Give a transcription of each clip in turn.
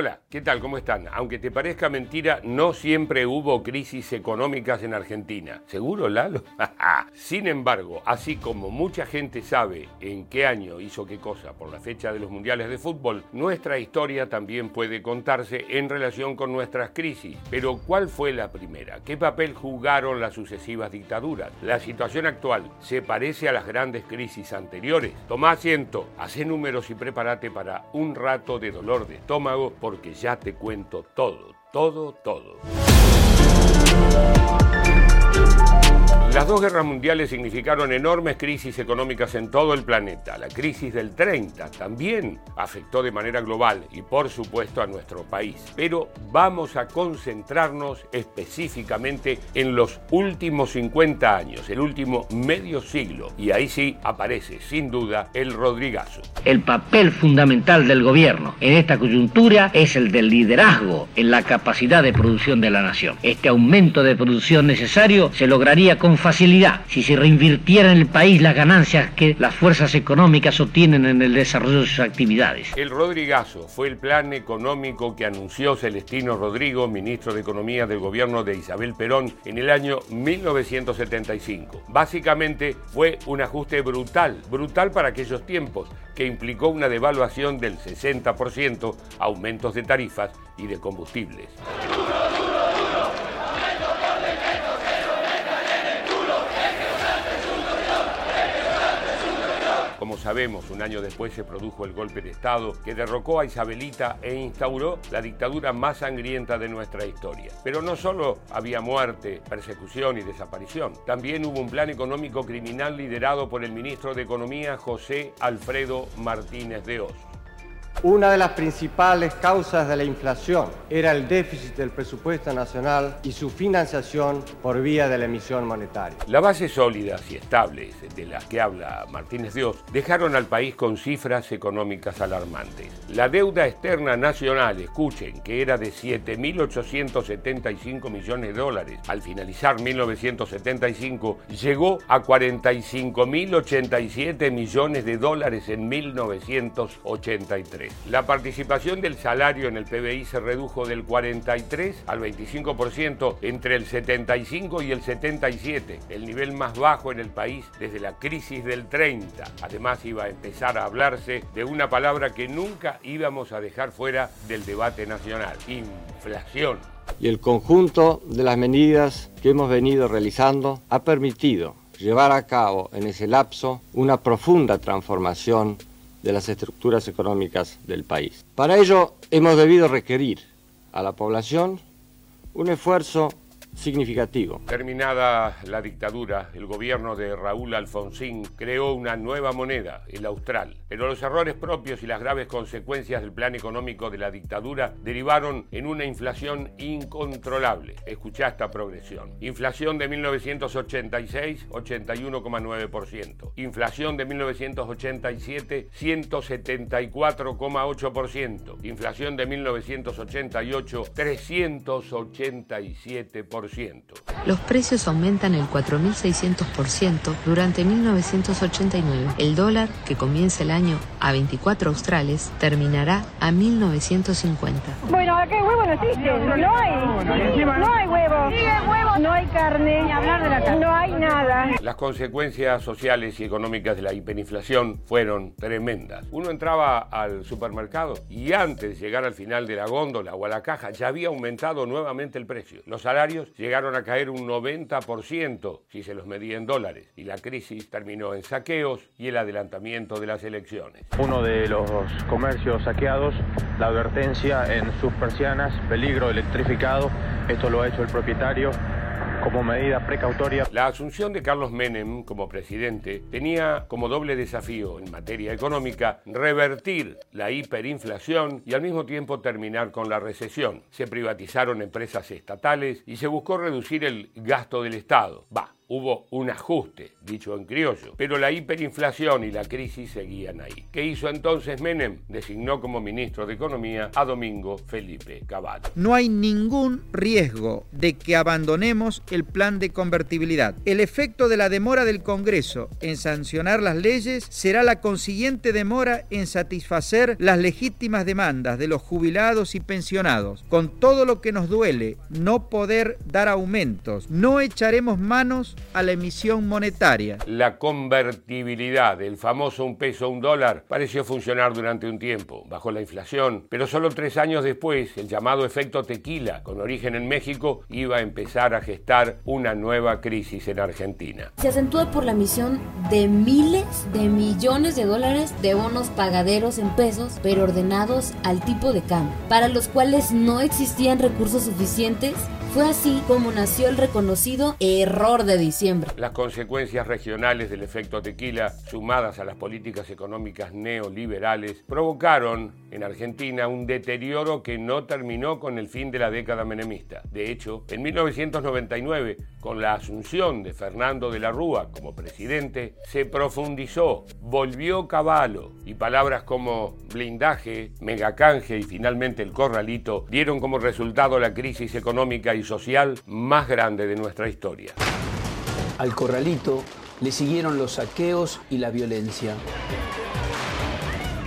Hola, ¿qué tal? ¿Cómo están? Aunque te parezca mentira, no siempre hubo crisis económicas en Argentina. ¿Seguro, Lalo? Sin embargo, así como mucha gente sabe en qué año hizo qué cosa por la fecha de los mundiales de fútbol, nuestra historia también puede contarse en relación con nuestras crisis. Pero ¿cuál fue la primera? ¿Qué papel jugaron las sucesivas dictaduras? ¿La situación actual se parece a las grandes crisis anteriores? Toma asiento, hace números y prepárate para un rato de dolor de estómago porque ya te cuento todo, todo, todo. Las dos guerras mundiales significaron enormes crisis económicas en todo el planeta. La crisis del 30 también afectó de manera global y por supuesto a nuestro país. Pero vamos a concentrarnos específicamente en los últimos 50 años, el último medio siglo. Y ahí sí aparece sin duda el Rodrigazo. El papel fundamental del gobierno en esta coyuntura es el del liderazgo en la capacidad de producción de la nación. Este aumento de producción necesario se lograría con si se reinvirtiera en el país las ganancias que las fuerzas económicas obtienen en el desarrollo de sus actividades. El Rodrigazo fue el plan económico que anunció Celestino Rodrigo, ministro de Economía del gobierno de Isabel Perón, en el año 1975. Básicamente fue un ajuste brutal, brutal para aquellos tiempos, que implicó una devaluación del 60%, aumentos de tarifas y de combustibles. Como sabemos, un año después se produjo el golpe de Estado que derrocó a Isabelita e instauró la dictadura más sangrienta de nuestra historia. Pero no solo había muerte, persecución y desaparición, también hubo un plan económico criminal liderado por el ministro de Economía José Alfredo Martínez de Oz. Una de las principales causas de la inflación era el déficit del presupuesto nacional y su financiación por vía de la emisión monetaria. Las bases sólidas y estables de las que habla Martínez Dios dejaron al país con cifras económicas alarmantes. La deuda externa nacional, escuchen, que era de 7.875 millones de dólares al finalizar 1975, llegó a 45.087 millones de dólares en 1983. La participación del salario en el PBI se redujo del 43 al 25% entre el 75 y el 77, el nivel más bajo en el país desde la crisis del 30. Además iba a empezar a hablarse de una palabra que nunca íbamos a dejar fuera del debate nacional, inflación. Y el conjunto de las medidas que hemos venido realizando ha permitido llevar a cabo en ese lapso una profunda transformación de las estructuras económicas del país. Para ello hemos debido requerir a la población un esfuerzo significativo. Terminada la dictadura, el gobierno de Raúl Alfonsín creó una nueva moneda, el austral. Pero los errores propios y las graves consecuencias del plan económico de la dictadura derivaron en una inflación incontrolable. Escuchá esta progresión. Inflación de 1986, 81,9%. Inflación de 1987, 174,8%. Inflación de 1988, 387%. Los precios aumentan el 4.600% durante 1989. El dólar, que comienza el año a 24 australes, terminará a 1950. Bueno, acá hay huevo no existe. No hay. No hay huevo. No hay carne. Ni hablar de la carne. No hay nada. Las consecuencias sociales y económicas de la hiperinflación fueron tremendas. Uno entraba al supermercado y antes de llegar al final de la góndola o a la caja ya había aumentado nuevamente el precio. Los salarios llegaron a caer un 90% si se los medía en dólares y la crisis terminó en saqueos y el adelantamiento de las elecciones. Uno de los comercios saqueados, la advertencia en sus peligro electrificado, esto lo ha hecho el propietario como medida precautoria. La asunción de Carlos Menem como presidente tenía como doble desafío en materia económica revertir la hiperinflación y al mismo tiempo terminar con la recesión. Se privatizaron empresas estatales y se buscó reducir el gasto del Estado. Va, hubo un ajuste, dicho en criollo, pero la hiperinflación y la crisis seguían ahí. ¿Qué hizo entonces Menem? Designó como ministro de Economía a Domingo Felipe Cavallo. No hay ningún riesgo de que abandonemos el plan de convertibilidad. El efecto de la demora del Congreso en sancionar las leyes será la consiguiente demora en satisfacer las legítimas demandas de los jubilados y pensionados. Con todo lo que nos duele no poder dar aumentos, no echaremos manos a la emisión monetaria. La convertibilidad, el famoso un peso, un dólar, pareció funcionar durante un tiempo, bajo la inflación, pero solo tres años después, el llamado efecto tequila, con origen en México, iba a empezar a gestar una nueva crisis en Argentina. Se acentúa por la emisión de miles de millones de dólares de bonos pagaderos en pesos, pero ordenados al tipo de cambio, para los cuales no existían recursos suficientes fue así como nació el reconocido error de diciembre. Las consecuencias regionales del efecto tequila, sumadas a las políticas económicas neoliberales, provocaron en Argentina un deterioro que no terminó con el fin de la década menemista. De hecho, en 1999, con la asunción de Fernando de la Rúa como presidente, se profundizó, volvió caballo y palabras como blindaje, megacanje y finalmente el corralito dieron como resultado la crisis económica y social más grande de nuestra historia. Al corralito le siguieron los saqueos y la violencia.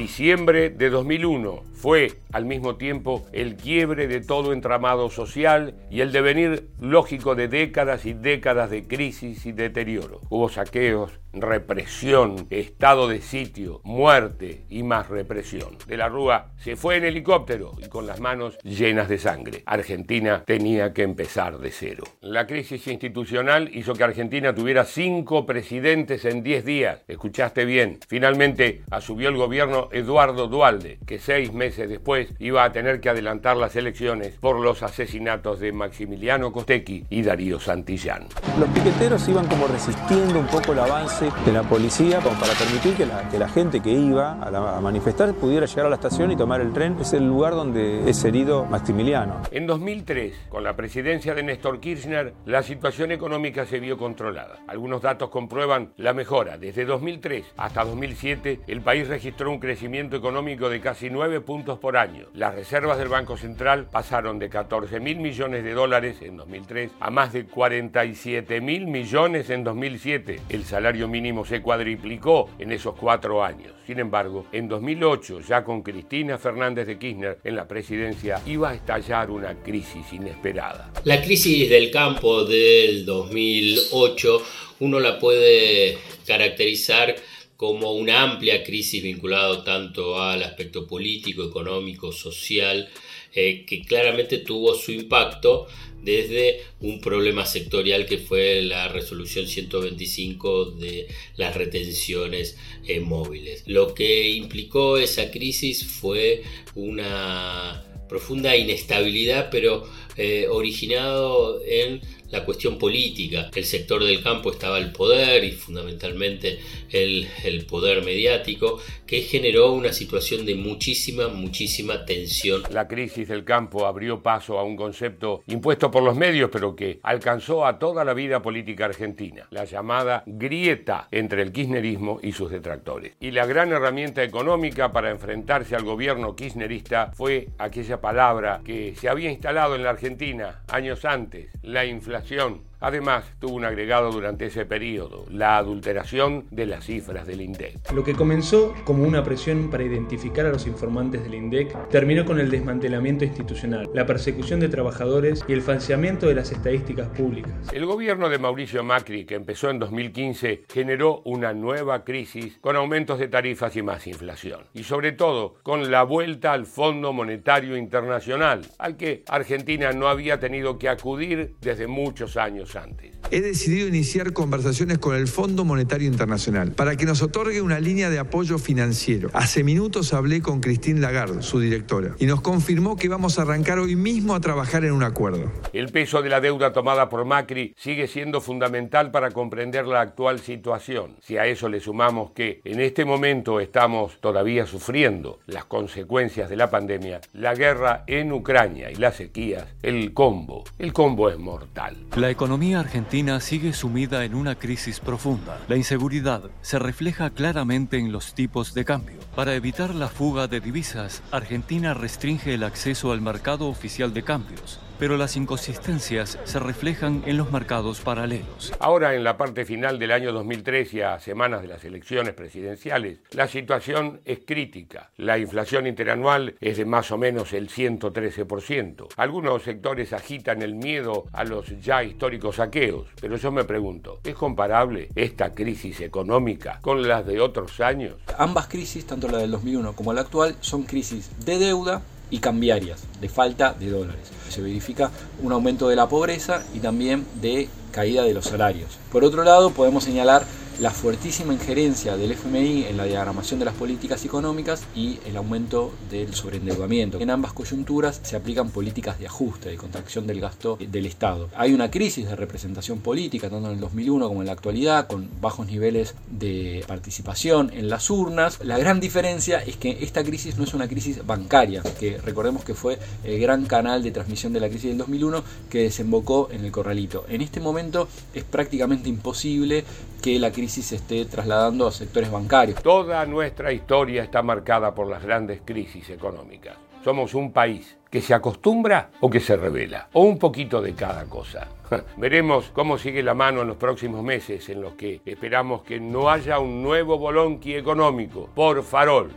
Diciembre de 2001 fue al mismo tiempo el quiebre de todo entramado social y el devenir lógico de décadas y décadas de crisis y deterioro. Hubo saqueos, represión, estado de sitio, muerte y más represión. De la Rúa se fue en helicóptero y con las manos llenas de sangre. Argentina tenía que empezar de cero. La crisis institucional hizo que Argentina tuviera cinco presidentes en diez días. Escuchaste bien. Finalmente asumió el gobierno Eduardo Dualde, que seis meses después iba a tener que adelantar las elecciones por los asesinatos de Maximiliano Costecchi y Darío Santillán. Los piqueteros iban como resistiendo un poco el avance de la policía como para permitir que la, que la gente que iba a, a, manifestar pudiera llegar a la estación y tomar el tren. Es el lugar donde es herido Maximiliano. En 2003, con la presidencia de Néstor Kirchner, la situación económica se vio controlada. Algunos datos comprueban la mejora. Desde 2003 hasta 2007, el país registró un crecimiento económico de casi 9 por año. Las reservas del Banco Central pasaron de 14 mil millones de dólares en 2003 a más de 47 mil millones en 2007. El salario mínimo se cuadriplicó en esos cuatro años. Sin embargo, en 2008, ya con Cristina Fernández de Kirchner en la presidencia, iba a estallar una crisis inesperada. La crisis del campo del 2008 uno la puede caracterizar como una amplia crisis vinculada tanto al aspecto político, económico, social, eh, que claramente tuvo su impacto desde un problema sectorial que fue la resolución 125 de las retenciones eh, móviles. Lo que implicó esa crisis fue una profunda inestabilidad, pero eh, originado en la cuestión política. El sector del campo estaba el poder y fundamentalmente el, el, poder mediático que generó una situación de muchísima, muchísima tensión. La crisis del campo abrió paso a un concepto impuesto por los medios pero que alcanzó a toda la vida política argentina, la llamada grieta entre el kirchnerismo y sus detractores. Y la gran herramienta económica para enfrentarse al gobierno kirchnerista fue aquella palabra que se había instalado en la Argentina años antes, la inflación comunicación. Además, tuvo un agregado durante ese periodo, la adulteración de las cifras del INDEC. Lo que comenzó como una presión para identificar a los informantes del INDEC terminó con el desmantelamiento institucional, la persecución de trabajadores y el falseamiento de las estadísticas públicas. El gobierno de Mauricio Macri, que empezó en 2015, generó una nueva crisis con aumentos de tarifas y más inflación. Y sobre todo, con la vuelta al Fondo Monetario Internacional, al que Argentina no había tenido que acudir desde muchos años antes. He decidido iniciar conversaciones con el Fondo Monetario Internacional para que nos otorgue una línea de apoyo financiero. Hace minutos hablé con Christine Lagarde, su directora, y nos confirmó que vamos a arrancar hoy mismo a trabajar en un acuerdo. El peso de la deuda tomada por Macri sigue siendo fundamental para comprender la actual situación. Si a eso le sumamos que en este momento estamos todavía sufriendo las consecuencias de la pandemia, la guerra en Ucrania y las sequías, el combo, el combo es mortal. La economía argentina Argentina sigue sumida en una crisis profunda. La inseguridad se refleja claramente en los tipos de cambio. Para evitar la fuga de divisas, Argentina restringe el acceso al mercado oficial de cambios pero las inconsistencias se reflejan en los mercados paralelos. Ahora, en la parte final del año 2003 y a semanas de las elecciones presidenciales, la situación es crítica. La inflación interanual es de más o menos el 113%. Algunos sectores agitan el miedo a los ya históricos saqueos, pero yo me pregunto, ¿es comparable esta crisis económica con las de otros años? Ambas crisis, tanto la del 2001 como la actual, son crisis de deuda y cambiarias, de falta de dólares. Se verifica un aumento de la pobreza y también de caída de los salarios. Por otro lado, podemos señalar la fuertísima injerencia del FMI en la diagramación de las políticas económicas y el aumento del sobreendeudamiento. En ambas coyunturas se aplican políticas de ajuste, de contracción del gasto del Estado. Hay una crisis de representación política, tanto en el 2001 como en la actualidad, con bajos niveles de participación en las urnas. La gran diferencia es que esta crisis no es una crisis bancaria, que recordemos que fue el gran canal de transmisión de la crisis del 2001 que desembocó en el corralito. En este momento es prácticamente imposible que la crisis se esté trasladando a sectores bancarios. Toda nuestra historia está marcada por las grandes crisis económicas. Somos un país que se acostumbra o que se revela, o un poquito de cada cosa. Veremos cómo sigue la mano en los próximos meses en los que esperamos que no haya un nuevo bolonqui económico por farol.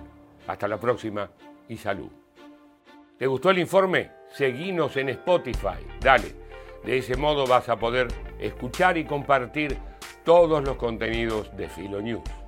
Hasta la próxima y salud. ¿Te gustó el informe? Seguinos en Spotify. Dale. De ese modo vas a poder escuchar y compartir todos los contenidos de Filo News.